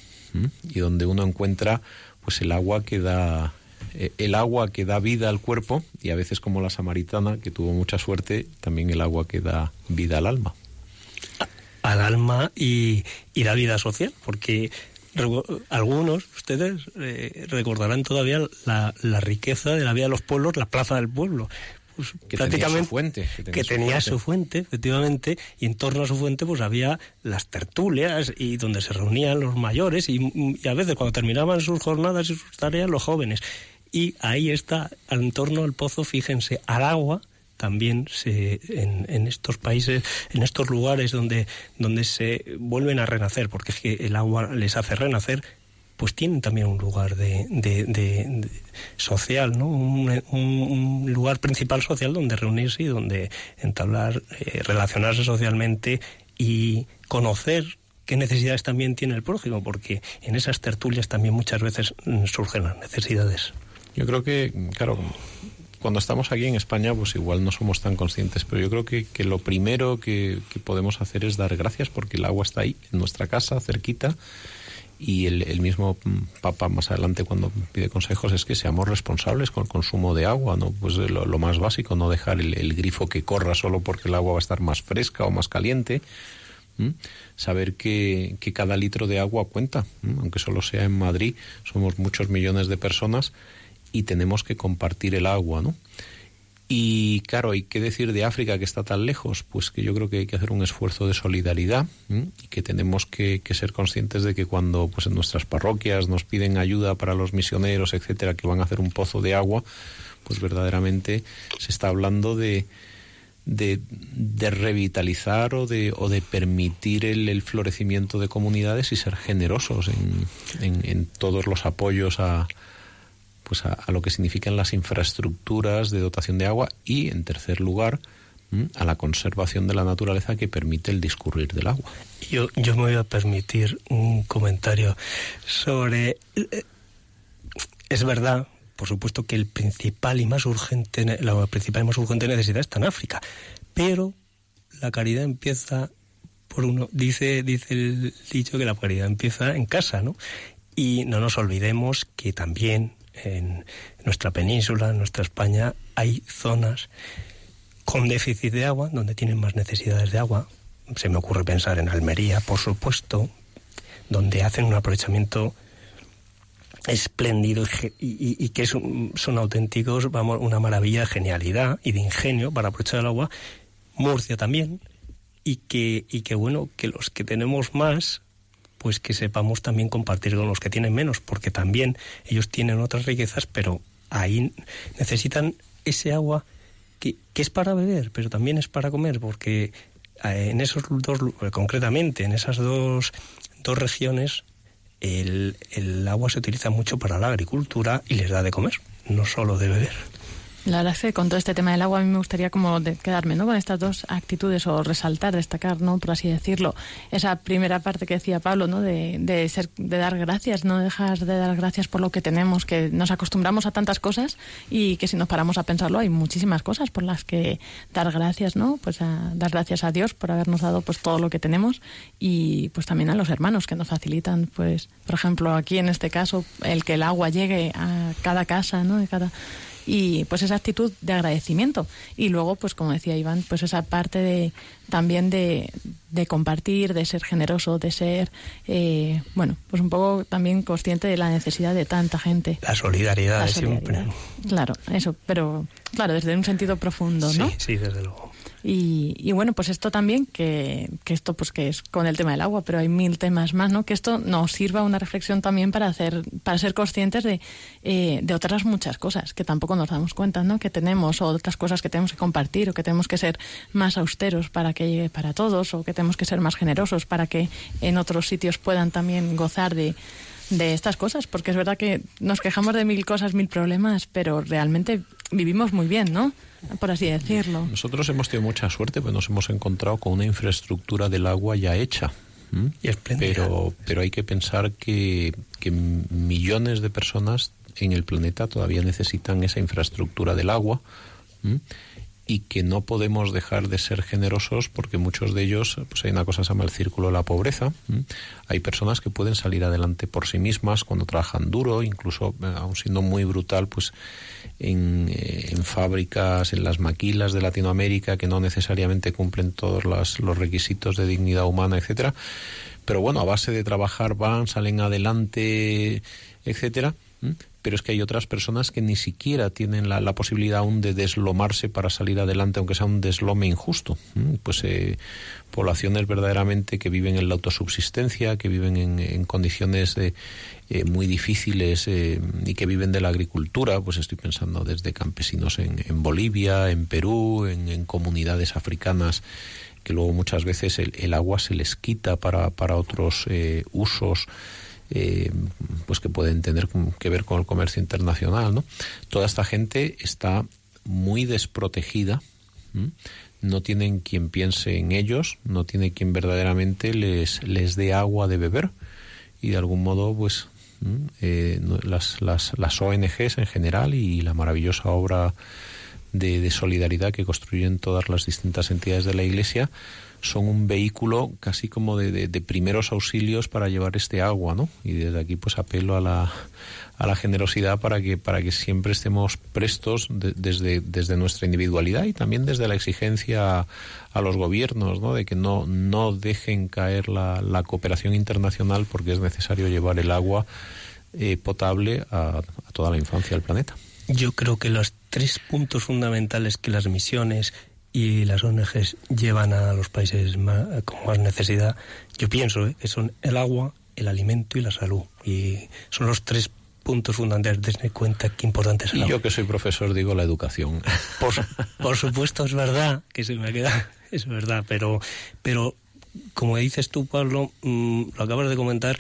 y donde uno encuentra pues el agua que da eh, el agua que da vida al cuerpo y a veces como la samaritana que tuvo mucha suerte también el agua que da vida al alma al alma y, y la vida social porque algunos ustedes eh, recordarán todavía la, la, riqueza de la vida de los pueblos, la plaza del pueblo. Pues, que prácticamente tenía su fuente, que tenía, su, fuente. efectivamente, y en torno a su fuente pues había las tertulias y donde se reunían los mayores y, a veces cuando terminaban sus jornadas y sus tareas los jóvenes. Y ahí está, en torno al pozo, fíjense, al agua, también se, en, en, estos países, en estos lugares donde, donde se vuelven a renacer, porque es que el agua les hace renacer, pues tienen también un lugar de, social, ¿no? Un, lugar principal social donde reunirse y donde entablar, eh, relacionarse socialmente y conocer qué necesidades también tiene el prójimo, porque en esas tertulias también muchas veces mm, surgen las necesidades. Yo creo que, claro, cuando estamos aquí en España, pues igual no somos tan conscientes, pero yo creo que, que lo primero que, que podemos hacer es dar gracias porque el agua está ahí, en nuestra casa, cerquita, y el, mismo Papa más adelante cuando pide consejos es que seamos responsables con el consumo de agua, ¿no? Pues lo, más básico, no dejar el, grifo que corra solo porque el agua va a estar más fresca o más caliente. Saber que, que, cada litro de agua cuenta, aunque solo sea en Madrid, somos muchos millones de personas y tenemos que compartir el agua, ¿no? Y claro, ¿y qué decir de África que está tan lejos? Pues que yo creo que hay que hacer un esfuerzo de solidaridad y que tenemos que, ser conscientes de que cuando pues en nuestras parroquias nos piden ayuda para los misioneros, etcétera, que van a hacer un pozo de agua, pues verdaderamente se está hablando de, de, revitalizar o de, o de permitir el, florecimiento de comunidades y ser generosos en, en, todos los apoyos a, pues a, lo que significan las infraestructuras de dotación de agua y, en tercer lugar, a la conservación de la naturaleza que permite el discurrir del agua. Yo, yo me voy a permitir un comentario sobre... Eh, es verdad por supuesto que el principal y más urgente, la principal y más urgente necesidad está en África, pero la caridad empieza por uno, dice, dice el dicho que la caridad empieza en casa, ¿no? Y no nos olvidemos que también en nuestra península, en nuestra España, hay zonas con déficit de agua, donde tienen más necesidades de agua. Se me ocurre pensar en Almería, por supuesto, donde hacen un aprovechamiento espléndido y, que son, son, auténticos, vamos, una maravilla de genialidad y de ingenio para aprovechar el agua. Murcia también, y que, y que bueno, que los que tenemos más, pues que sepamos también compartir con los que tienen menos, porque también ellos tienen otras riquezas, pero ahí necesitan ese agua que, que es para beber, pero también es para comer, porque eh, en esos dos, concretamente, en esas dos, dos regiones, el, el agua se utiliza mucho para la agricultura y les da de comer, no solo de beber. La verdad es que con todo este tema del agua a mí me gustaría como quedarme ¿no? con estas dos actitudes o resaltar, destacar, ¿no? por así decirlo, esa primera parte que decía Pablo, ¿no? de, de, ser, de dar gracias, no dejar de dar gracias por lo que tenemos, que nos acostumbramos a tantas cosas y que si nos paramos a pensarlo hay muchísimas cosas por las que dar gracias, ¿no? Pues a dar gracias a Dios por habernos dado pues todo lo que tenemos y pues también a los hermanos que nos facilitan, pues por ejemplo aquí en este caso el que el agua llegue a cada casa, ¿no? De cada y pues esa actitud de agradecimiento. Y luego pues como decía Iván pues esa parte de también de, de compartir de ser generoso de ser eh, bueno pues un poco también consciente de la necesidad de tanta gente. La solidaridad, siempre. claro eso pero claro desde un sentido profundo no sí sí desde luego y, bueno, pues esto también, que, que, esto pues que es con el tema del agua, pero hay mil temas más, ¿no? Que esto nos sirva una reflexión también para hacer, para ser conscientes de, eh, de otras muchas cosas que tampoco nos damos cuenta, ¿no? Que tenemos, o otras cosas que tenemos que compartir, o que tenemos que ser más austeros para que llegue para todos, o que tenemos que ser más generosos para que en otros sitios puedan también gozar de de estas cosas, porque es verdad que nos quejamos de mil cosas, mil problemas, pero realmente vivimos muy bien, ¿no? Por así decirlo. Nosotros hemos tenido mucha suerte, pues nos hemos encontrado con una infraestructura del agua ya hecha. Y pero, pero hay que pensar que, que millones de personas en el planeta todavía necesitan esa infraestructura del agua y que no podemos dejar de ser generosos porque muchos de ellos, pues hay una cosa que se llama el círculo de la pobreza. Hay personas que pueden salir adelante por sí mismas cuando trabajan duro, incluso, eh, aun siendo muy brutal, pues en, eh, en, fábricas, en las maquilas de Latinoamérica que no necesariamente cumplen todos los requisitos de dignidad humana, etcétera. Pero bueno, a base de trabajar van, salen adelante, etcétera pero es que hay otras personas que ni siquiera tienen la, la, posibilidad aún de deslomarse para salir adelante, aunque sea un deslome injusto. Pues eh, poblaciones verdaderamente que viven en la autosubsistencia, que viven en, en condiciones de, eh, muy difíciles eh, y que viven de la agricultura, pues estoy pensando desde campesinos en, en Bolivia, en Perú, en, en, comunidades africanas que luego muchas veces el, el agua se les quita para, para otros eh, usos eh, pues que pueden tener que ver con el comercio internacional, ¿no? Toda esta gente está muy desprotegida, no tienen quien piense en ellos, no tiene quien verdaderamente les, les dé agua de beber. Y de algún modo pues eh, las, las, las ONGs en general y la maravillosa obra de, de, solidaridad que construyen todas las distintas entidades de la Iglesia son un vehículo casi como de, de, primeros auxilios para llevar este agua, ¿no? Y desde aquí pues apelo a la, a la generosidad para que, para que siempre estemos prestos desde, desde nuestra individualidad y también desde la exigencia a, los gobiernos, ¿no? De que no, no dejen caer la, la cooperación internacional porque es necesario llevar el agua eh, potable a, a toda la infancia del planeta. Yo creo que las tres puntos fundamentales que las misiones y las ONGs llevan a los países con más necesidad, yo pienso ¿eh? que son el agua, el alimento y la salud. Y son los tres puntos fundamentales. Desde cuenta qué importante es el y agua. yo que soy profesor digo la educación. Por, por supuesto es verdad que se me ha quedado, es verdad, pero, pero como dices tú, Pablo, mmm, lo acabas de comentar,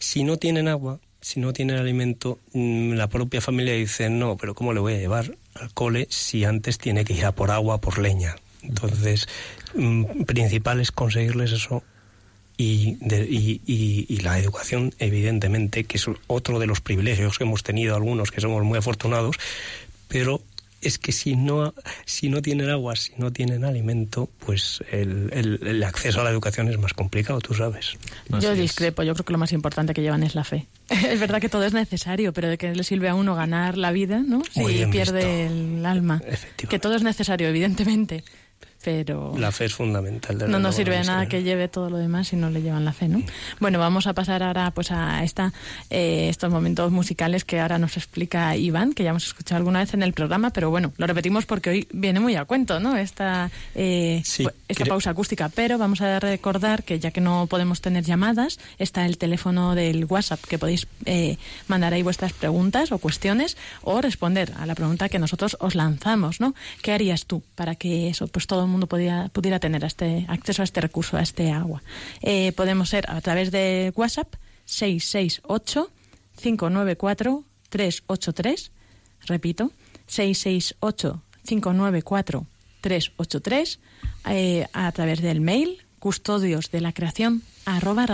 si no tienen agua, si no tienen alimento, mmm, la propia familia dice, no, pero ¿cómo le voy a llevar al cole si antes tiene que ir a por agua, por leña? Entonces, mmm, principal es conseguirles eso y, de, y, y, y, la educación, evidentemente, que es otro de los privilegios que hemos tenido algunos, que somos muy afortunados, pero es que si no, si no tienen agua, si no tienen alimento, pues el, el, el acceso a la educación es más complicado, tú sabes. Yo discrepo, yo creo que lo más importante que llevan es la fe. es verdad que todo es necesario, pero de que le sirve a uno ganar la vida, ¿no? Si pierde visto. el alma. Que todo es necesario, evidentemente pero la fe es fundamental. no nos sirve de nada que lleve todo lo demás si no le llevan la fe, ¿no? Bueno, vamos a pasar ahora pues a esta eh, estos momentos musicales que ahora nos explica Iván, que ya hemos escuchado alguna vez en el programa, pero bueno, lo repetimos porque hoy viene muy a cuento, ¿no? Esta eh, sí, esta pausa acústica, pero vamos a recordar que ya que no podemos tener llamadas, está el teléfono del WhatsApp que podéis eh, mandar ahí vuestras preguntas o cuestiones o responder a la pregunta que nosotros os lanzamos, ¿no? ¿Qué harías tú para que eso pues todo mundo pudiera, pudiera tener este, acceso a este recurso, a este agua. Eh, podemos ser a través de WhatsApp 668-594-383. Repito, 668-594-383. Eh, a través del mail custodios de la creación arroba.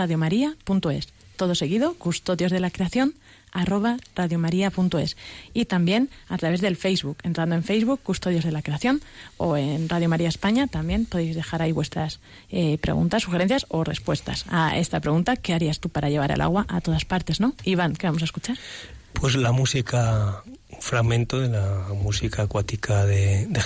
Todo seguido, custodios de la creación radiomaria.es y también a través del Facebook, entrando en Facebook, Custodios de la Creación o en Radio María España también podéis dejar ahí vuestras eh, preguntas, sugerencias o respuestas a esta pregunta, ¿qué harías tú para llevar el agua a todas partes, no? Iván, ¿qué vamos a escuchar? Pues la música, un fragmento de la música acuática de, de.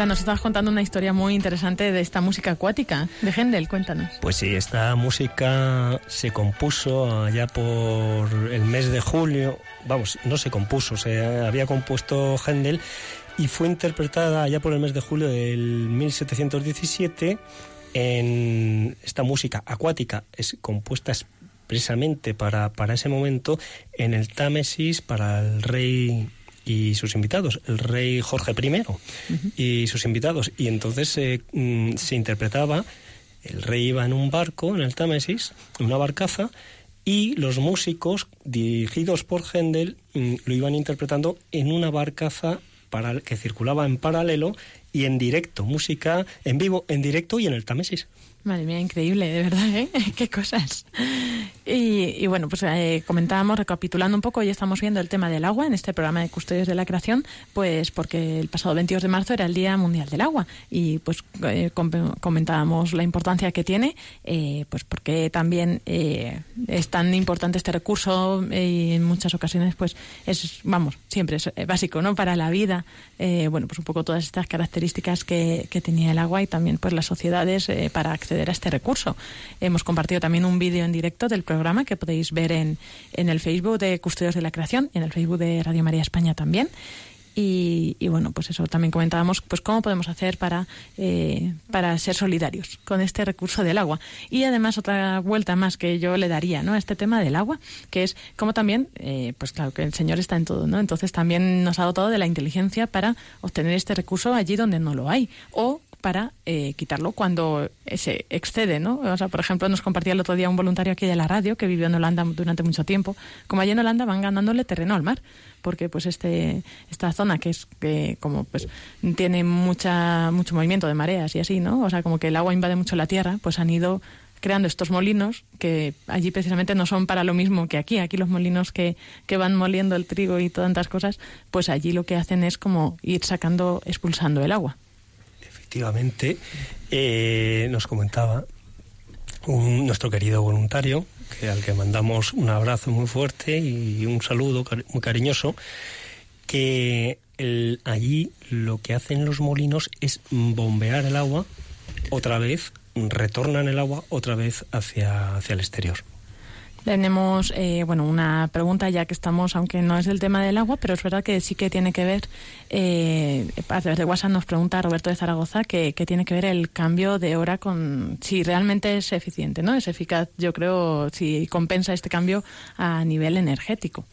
Iván, nos estabas contando una historia muy interesante de esta música acuática. De Händel, cuéntanos. Pues sí, esta música se compuso allá por el mes de julio, vamos, no se compuso, se había compuesto Händel y fue interpretada allá por el mes de julio del 1717 en esta música acuática, es compuesta expresamente para, para ese momento en el Támesis para el rey y sus invitados, el rey Jorge I y sus invitados. Y entonces mm, se interpretaba, el rey iba en un barco, en el Támesis, en una barcaza, y los músicos, dirigidos por Händel, mm, lo iban interpretando en una barcaza para, que circulaba en paralelo y en directo, música en vivo, en directo y en el Támesis. Madre mía, increíble, de verdad, ¿eh? Qué cosas. Y, bueno, pues eh, comentábamos, recapitulando un poco, hoy estamos viendo el tema del agua en este programa de Custodios de la Creación, pues porque el pasado 22 de marzo era el Día Mundial del Agua y pues eh, comentábamos la importancia que tiene, eh, pues porque también es tan importante este recurso y en muchas ocasiones pues es, vamos, siempre es básico, ¿no? Para la vida, bueno, pues un poco todas estas características que, que tenía el agua y también pues las sociedades para acceder a este recurso. Hemos compartido también un vídeo en directo del programa que podéis ver en, en el Facebook de Custodios de la Creación, en el Facebook de Radio María España también. Y, bueno, pues eso también comentábamos, pues cómo podemos hacer para, eh, para ser solidarios con este recurso del agua. Y además otra vuelta más que yo le daría, ¿no? A este tema del agua, que es como también, eh, pues claro que el Señor está en todo, ¿no? Entonces también nos ha dotado de la inteligencia para obtener este recurso allí donde no lo hay. O para eh, quitarlo cuando se excede, ¿no? O sea, por ejemplo, nos compartía el otro día un voluntario aquí de la radio que vivió en Holanda durante mucho tiempo. Como allí en Holanda van ganándole terreno al mar, porque pues este esta zona que es que como pues tiene mucha mucho movimiento de mareas y así, ¿no? O sea, como que el agua invade mucho la tierra, pues han ido creando estos molinos que allí precisamente no son para lo mismo que aquí. Aquí los molinos que, que van moliendo el trigo y tantas cosas, pues allí lo que hacen es como ir sacando, expulsando el agua efectivamente, eh, nos comentaba un, nuestro querido voluntario, que, al que mandamos un abrazo muy fuerte y un saludo muy cariñoso, que allí lo que hacen los molinos es bombear el agua otra vez, retornan el agua otra vez hacia, hacia el exterior. Tenemos eh, bueno una pregunta ya que estamos, aunque no es el tema del agua, pero es verdad que sí que tiene que ver, eh, a través de WhatsApp nos pregunta Roberto de Zaragoza que, tiene que ver el cambio de hora con si realmente es eficiente, ¿no? Es eficaz, yo creo, si compensa este cambio a nivel energético.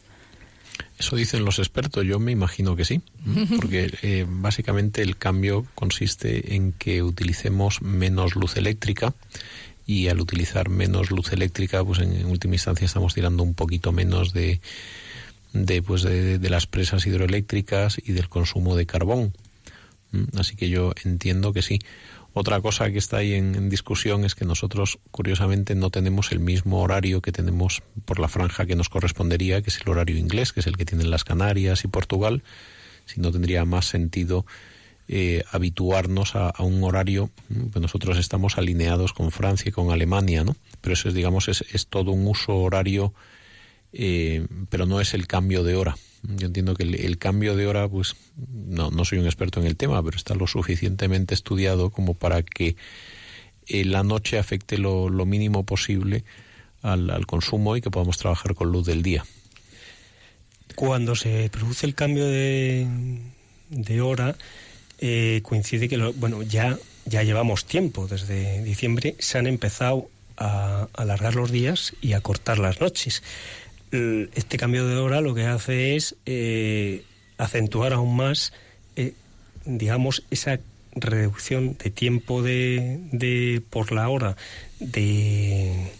Eso dicen los expertos, yo me imagino que sí, porque eh, básicamente el cambio consiste en que utilicemos menos luz eléctrica y al utilizar menos luz eléctrica, pues en, última instancia estamos tirando un poquito menos de, de, pues de, las presas hidroeléctricas y del consumo de carbón. Mm, así que yo entiendo que sí. Otra cosa que está ahí en, discusión es que nosotros, curiosamente, no tenemos el mismo horario que tenemos por la franja que nos correspondería, que es el horario inglés, que es el que tienen las Canarias y Portugal, si no tendría más sentido eh, habituarnos a, un horario, pues nosotros estamos alineados con Francia y con Alemania, ¿no? Pero eso es, digamos, es, es todo un uso horario, eh, pero no es el cambio de hora. Yo entiendo que el, cambio de hora, pues, no, no soy un experto en el tema, pero está lo suficientemente estudiado como para que eh, la noche afecte lo, mínimo posible al, consumo y que podamos trabajar con luz del día. Cuando se produce el cambio de hora, eh, coincide que, bueno, ya, ya llevamos tiempo, desde diciembre se han empezado a alargar los días y a cortar las noches. Este cambio de hora lo que hace es eh, acentuar aún más, eh, digamos, esa reducción de tiempo de por la hora de,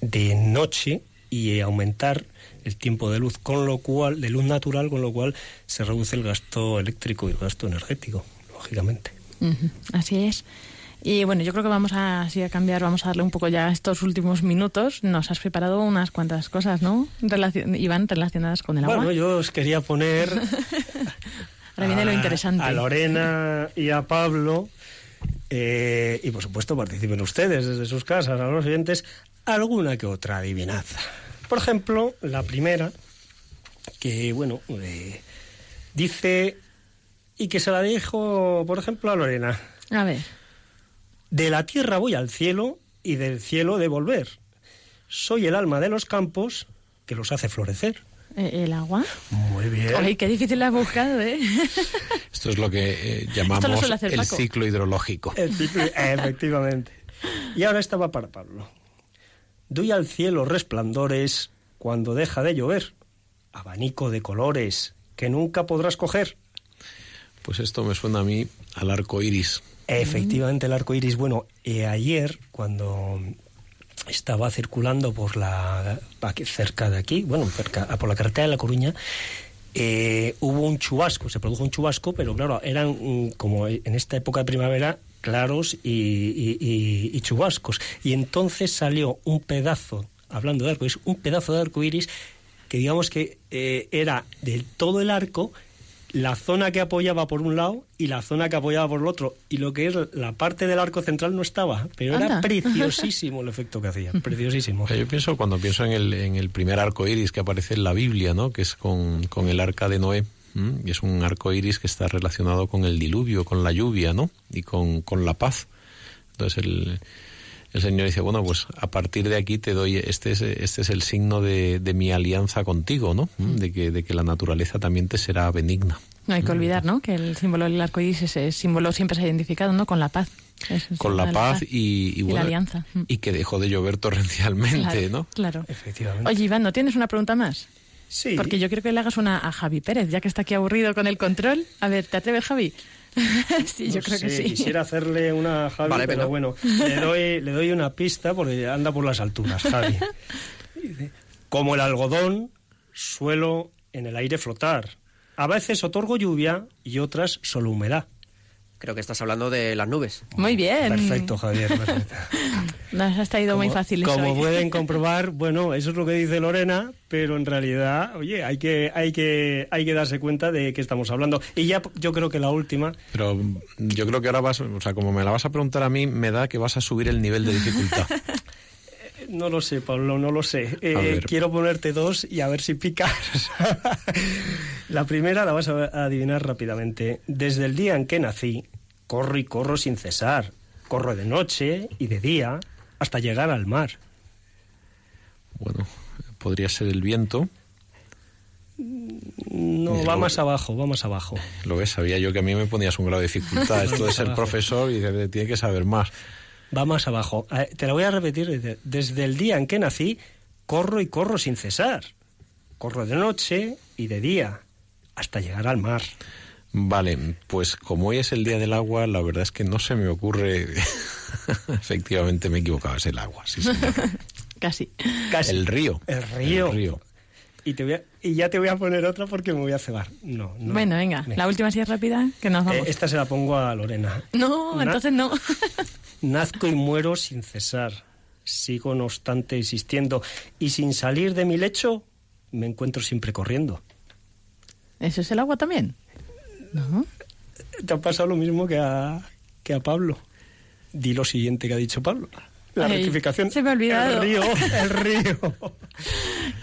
de noche y aumentar el tiempo de luz, con lo cual, de luz natural, con lo cual se reduce el gasto eléctrico y el gasto energético lógicamente. Así es. Y bueno, yo creo que vamos a, así a cambiar, vamos a darle un poco ya estos últimos minutos. Nos has preparado unas cuantas cosas, ¿no? Relacion Iván, relacionadas con el agua. Bueno, yo os quería poner... Ahora viene lo interesante. A Lorena y a Pablo, eh, y por supuesto participen ustedes desde sus casas, a los oyentes, alguna que otra adivinanza. Por ejemplo, la primera, que bueno, eh, dice y que se la dijo, por ejemplo, a Lorena. A ver. De la tierra voy al cielo y del cielo de volver. Soy el alma de los campos que los hace florecer. Eh, ¿El agua? Muy bien. Ay, qué difícil la has buscado, ¿eh? Esto es lo que eh, lo llamamos el Paco. ciclo hidrológico. El ciclo- Efectivamente. Y ahora estaba para Pablo. Doy al cielo resplandores cuando deja de llover. Abanico de colores que nunca podrás coger. Pues esto me suena a mí al arco iris. Efectivamente, el arco iris. Bueno, eh, ayer, cuando estaba circulando por la cerca de aquí, bueno, cerca por la carretera de La Coruña, eh, hubo un chubasco, se produjo un chubasco, pero claro, eran mm, como en esta época de primavera claros y, y- y- y chubascos. Y entonces salió un pedazo, hablando de arco iris, un pedazo de arco iris que digamos que eh, era de todo el arco la zona que apoyaba por un lado y la zona que apoyaba por el otro. Y lo que es la parte del arco central no estaba, pero Anda. era preciosísimo el efecto que hacía, preciosísimo. O sea, yo pienso, cuando pienso en el, en el primer arco iris que aparece en la Biblia, ¿no? que es con, con el arca de Noé, ¿m? y es un arco iris que está relacionado con el diluvio, con la lluvia, ¿no? y con, con la paz. Entonces el, el Señor dice, bueno, pues a partir de aquí te doy, este es, este es el signo de, de mi alianza contigo, ¿no? ¿m? De que, de que la naturaleza también te será benigna. No hay que olvidar, ¿no? Que el símbolo del arco iris, ese símbolo siempre se ha identificado, ¿no? Con la paz. Con la paz y, y, la bueno, alianza. Mm. y que dejó de llover torrencialmente, Claro, ¿no? Claro. Efectivamente. Oye, Iván, ¿no tienes una pregunta más? sí, Porque yo quiero que le hagas una a Javi Pérez, ya que está aquí aburrido con el control. A ver, ¿te atreves, Javi? sí, yo no creo que sí. Quisiera hacerle una a Javi, Vale, pero venga. bueno, le doy, le doy una pista porque anda por las alturas, Javi. Como el algodón, suelo en el aire flotar. A veces otorgo lluvia y otras solo humedad. Creo que estás hablando de las nubes. Muy bien. Perfecto, Javier. perfecto. Nos has traído muy fácil Como hoy. pueden comprobar, bueno, eso es lo que dice Lorena, pero en realidad, oye, hay que, hay que, hay que darse cuenta de qué estamos hablando. Y ya yo creo que la última, Pero mm, yo creo que ahora vas, o sea, como me la vas a preguntar a mí, me da que vas a subir el nivel de dificultad. no lo sé, Pablo, no lo sé. Eh, quiero ponerte dos y a ver si picas. la primera la vas a adivinar rápidamente. Desde el día en que nací, corro y corro sin cesar. Corro de noche y de día hasta llegar al mar. Bueno, podría ser el viento. No, Mira, va lo- más abajo, va más abajo. Lo ves, sabía yo que a mí me ponías un grado de dificultad. Esto de ser profesor y de- tiene que saber más. Va más abajo. Eh, Te la voy a repetir. Desde el día en que nací, corro y corro sin cesar. Corro de noche y de día hasta llegar al mar. Vale, pues como hoy es el día del agua, la verdad es que no se me ocurre. Efectivamente me equivocaba, es el agua. sí, señor. Casi. Casi. El río. El río. El río. Y, te voy a- y ya te voy a poner otra porque me voy a cebar. No, no. Bueno, venga, la última sí es rápida, que nos Eh, vamos. esta se la pongo a Lorena. No, entonces no. Nazco y muero sin cesar. Sigo, no obstante, existiendo. Y sin salir de mi lecho, me encuentro siempre corriendo. ¿Eso es el agua también? No. Te ha pasado lo mismo que a, que a Pablo. Di lo siguiente que ha dicho Pablo. La Ay, rectificación. se me ha olvidado. El río, el río.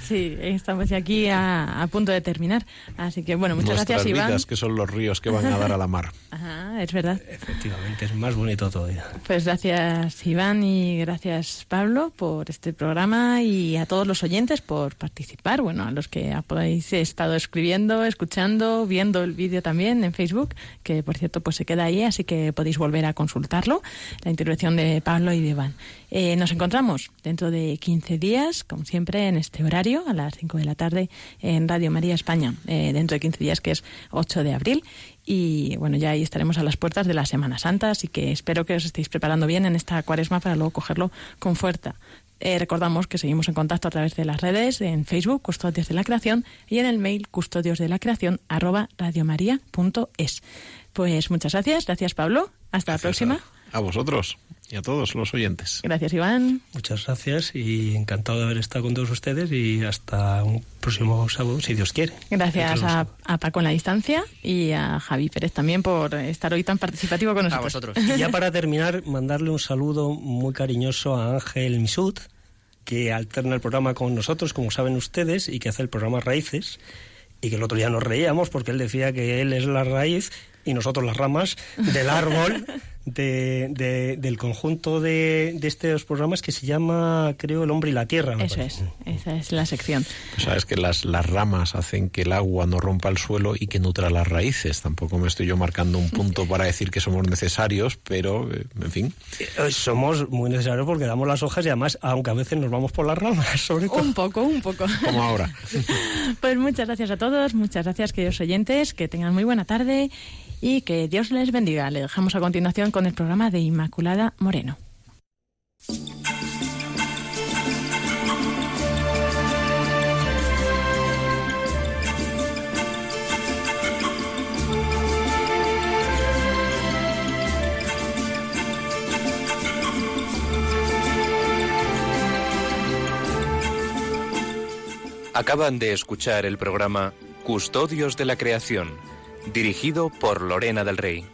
Sí, estamos ya aquí a, a punto de terminar. Así que, bueno, muchas Nuestras gracias, Iván. vidas, que son los ríos que van a dar a la mar. Ajá, es verdad. Efectivamente, es más bonito todavía. Pues gracias Iván y gracias Pablo por este programa y a todos los oyentes por participar. Bueno, a los que habéis estado escribiendo, escuchando, viendo el vídeo también en Facebook, que por cierto pues se queda ahí, así que podéis volver a consultarlo, la intervención de Pablo y de Iván. Eh, nos encontramos dentro de 15 días, como siempre, en este horario, a las 5 de la tarde, en Radio María España, eh, dentro de 15 días, que es 8 de abril. Y bueno, ya ahí estaremos a las puertas de la Semana Santa, así que espero que os estéis preparando bien en esta cuaresma para luego cogerlo con fuerza. Eh, recordamos que seguimos en contacto a través de las redes, en Facebook, Custodios de la Creación, y en el mail custodios de la creación arroba radiomaria.es. Pues muchas gracias, gracias Pablo, hasta la próxima. A vosotros y a todos los oyentes. Gracias Iván. Muchas gracias y encantado de haber estado con todos ustedes y hasta un próximo sábado, si Dios quiere. Gracias a, a Paco en la distancia y a Javi Pérez también por estar hoy tan participativo con A nosotros. vosotros. Y ya para terminar, mandarle un saludo muy cariñoso a Ángel Misud, que alterna el programa con nosotros, como saben ustedes, y que hace el programa Raíces, y que el otro día nos reíamos porque él decía que él es la raíz, y nosotros las ramas del árbol de, del conjunto de, de, estos programas que se llama, creo, El hombre y la tierra. Eso es, esa es la sección. Pues sabes que las, las ramas hacen que el agua no rompa el suelo y que nutra las raíces. Tampoco me estoy yo marcando un punto para decir que somos necesarios, pero, eh, en fin. Eh, somos muy necesarios porque damos las hojas y además, aunque a veces nos vamos por las ramas, sobre todo. Un poco, un poco. Como ahora. pues muchas gracias a todos, muchas gracias, queridos oyentes, que tengan muy buena tarde y que Dios les bendiga. Le dejamos a continuación con el programa de Inmaculada Moreno. Acaban de escuchar el programa Custodios de la Creación dirigido por Lorena del Rey.